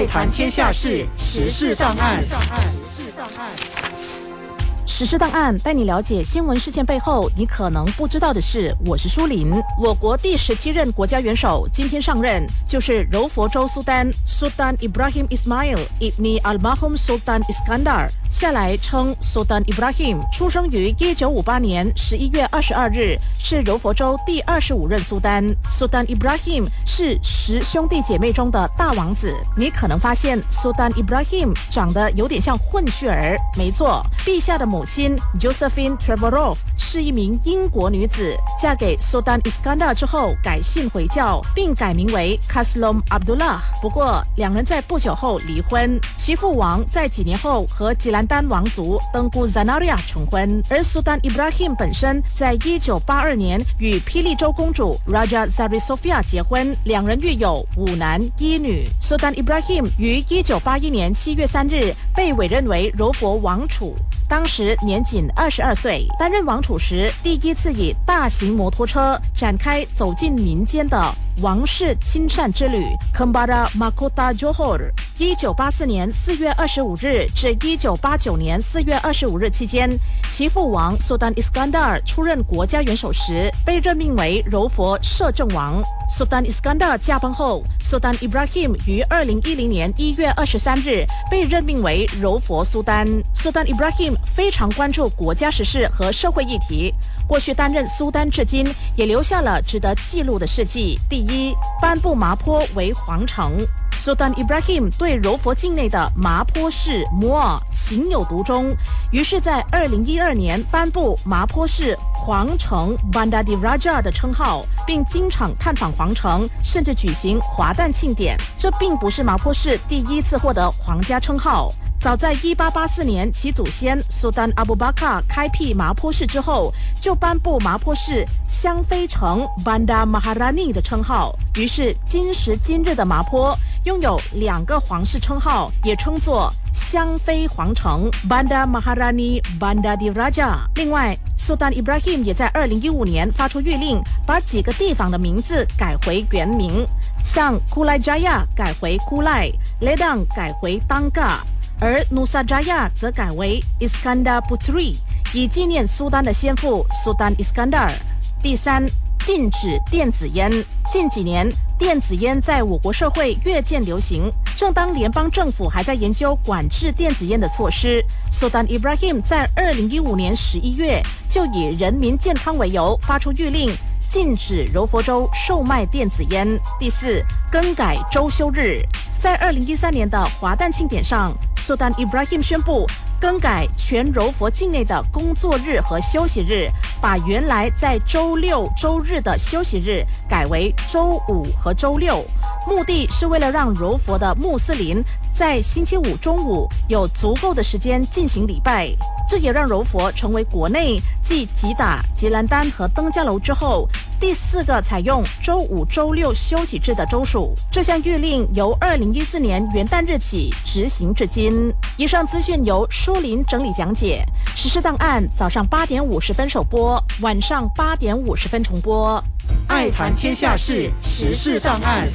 爱谈天下事，时事档案。时事档案实施档案带你了解新闻事件背后你可能不知道的事。我是舒林。我国第十七任国家元首今天上任，就是柔佛州苏丹 Sultan Ibrahim Ismail Ibn Al Mahum Sultan Iskandar，下来称 Sultan Ibrahim。出生于一九五八年十一月二十二日，是柔佛州第二十五任苏丹。Sultan Ibrahim 是十兄弟姐妹中的大王子。你可能发现 Sultan Ibrahim 长得有点像混血儿。没错，陛下的母。母亲 Josephine Trevorrow 是一名英国女子，嫁给 Sultan Iskandar 之后改信回教，并改名为 Kaslom Abdullah。不过，两人在不久后离婚。其父王在几年后和吉兰丹王族登姑 Zanaria 成婚，而 Sultan Ibrahim 本身在一九八二年与霹雳州公主 Raja Zari Sofia 结婚，两人育有五男一女。Sultan Ibrahim 于一九八一年七月三日被委任为柔佛王储。当时年仅二十二岁，担任王储时，第一次以大型摩托车展开走进民间的王室亲善之旅。Kembara Makota Johor。一九八四年四月二十五日至一九八九年四月二十五日期间，其父王 Sultan Iskandar 出任国家元首时，被任命为柔佛摄政王。Sultan Iskandar 驾崩后，Sultan Ibrahim 于二零一零年一月二十三日被任命为柔佛苏丹。Sultan Ibrahim 非常关注国家时事和社会议题。过去担任苏丹至今，也留下了值得记录的事迹。第一，一颁布麻坡为皇城。Sultan Ibrahim 对柔佛境内的麻坡市摩尔情有独钟，于是，在二零一二年颁布麻坡市皇城 Bandar Raja 的称号，并经常探访皇城，甚至举行华诞庆典。这并不是麻坡市第一次获得皇家称号。早在1884年，其祖先苏丹阿布巴卡开辟麻坡市之后，就颁布麻坡市香妃城 Banda Maharani 的称号。于是今时今日的麻坡拥有两个皇室称号，也称作香妃皇城 Banda Maharani Banda di Raja）。另外，苏丹 Ibrahim 也在2015年发出谕令，把几个地方的名字改回原名，像 Kulai Jaya 改回 Kulai，Lebang 改回 danga。而努萨扎亚则改为 Iskandar Putri，以纪念苏丹的先父苏丹 Iskandar。第三，禁止电子烟。近几年，电子烟在我国社会越见流行。正当联邦政府还在研究管制电子烟的措施苏丹 Ibrahim 在二零一五年十一月就以人民健康为由发出谕令，禁止柔佛州售卖电子烟。第四，更改周休日。在二零一三年的华诞庆典上，Sultan Ibrahim 宣布更改全柔佛境内的工作日和休息日，把原来在周六、周日的休息日改为周五和周六，目的是为了让柔佛的穆斯林在星期五中午有足够的时间进行礼拜。这也让柔佛成为国内继吉打、吉兰丹和登嘉楼之后。第四个采用周五、周六休息制的州属，这项谕令由二零一四年元旦日起执行至今。以上资讯由舒林整理讲解。实施档案早上八点五十分首播，晚上八点五十分重播。爱谈天下事，时事档案。